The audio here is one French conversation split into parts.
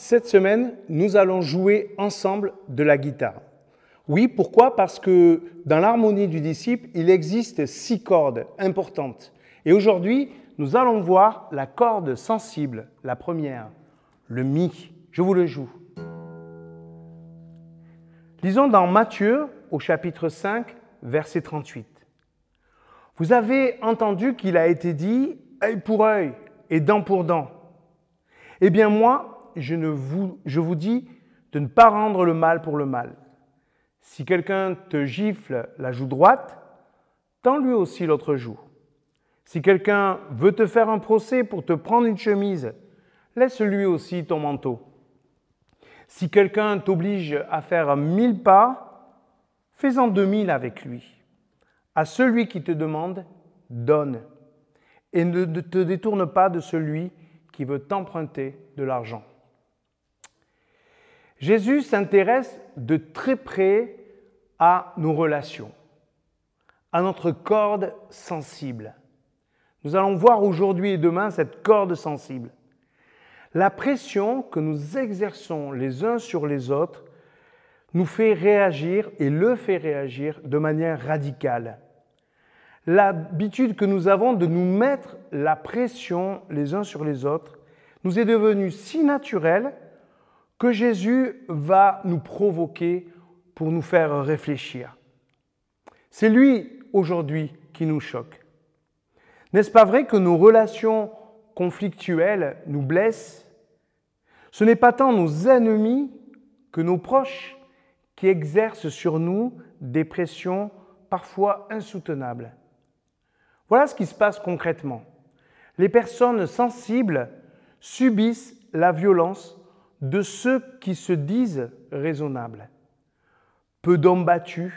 Cette semaine, nous allons jouer ensemble de la guitare. Oui, pourquoi? Parce que dans l'harmonie du disciple, il existe six cordes importantes. Et aujourd'hui, nous allons voir la corde sensible, la première, le Mi. Je vous le joue. Lisons dans Matthieu au chapitre 5, verset 38. Vous avez entendu qu'il a été dit œil pour œil et dent pour dent. Eh bien moi, je, ne vous, je vous dis de ne pas rendre le mal pour le mal. Si quelqu'un te gifle la joue droite, tends lui aussi l'autre joue. Si quelqu'un veut te faire un procès pour te prendre une chemise, laisse lui aussi ton manteau. Si quelqu'un t'oblige à faire mille pas, fais-en deux mille avec lui. À celui qui te demande, donne. Et ne te détourne pas de celui qui veut t'emprunter de l'argent. Jésus s'intéresse de très près à nos relations, à notre corde sensible. Nous allons voir aujourd'hui et demain cette corde sensible. La pression que nous exerçons les uns sur les autres nous fait réagir et le fait réagir de manière radicale. L'habitude que nous avons de nous mettre la pression les uns sur les autres nous est devenue si naturelle que Jésus va nous provoquer pour nous faire réfléchir. C'est lui aujourd'hui qui nous choque. N'est-ce pas vrai que nos relations conflictuelles nous blessent? Ce n'est pas tant nos ennemis que nos proches qui exercent sur nous des pressions parfois insoutenables. Voilà ce qui se passe concrètement. Les personnes sensibles subissent la violence de ceux qui se disent raisonnables. Peu d'hommes battus,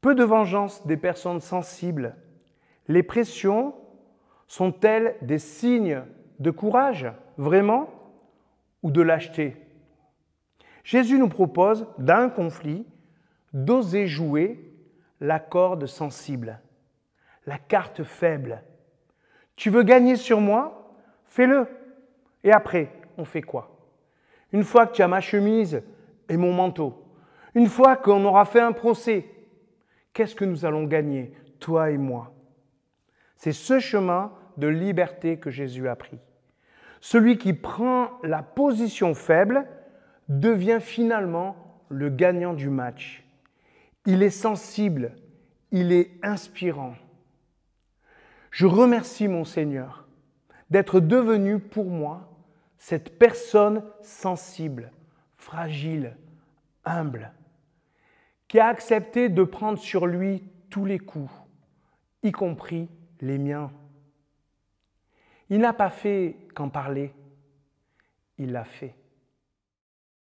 peu de vengeance des personnes sensibles les pressions sont-elles des signes de courage, vraiment, ou de lâcheté? Jésus nous propose, d'un conflit, d'oser jouer la corde sensible, la carte faible. Tu veux gagner sur moi? Fais-le. Et après, on fait quoi? Une fois que tu as ma chemise et mon manteau, une fois qu'on aura fait un procès, qu'est-ce que nous allons gagner, toi et moi? C'est ce chemin de liberté que Jésus a pris. Celui qui prend la position faible devient finalement le gagnant du match. Il est sensible, il est inspirant. Je remercie mon Seigneur d'être devenu pour moi cette personne sensible, fragile, humble, qui a accepté de prendre sur lui tous les coups, y compris les miens. Il n'a pas fait qu'en parler, il l'a fait.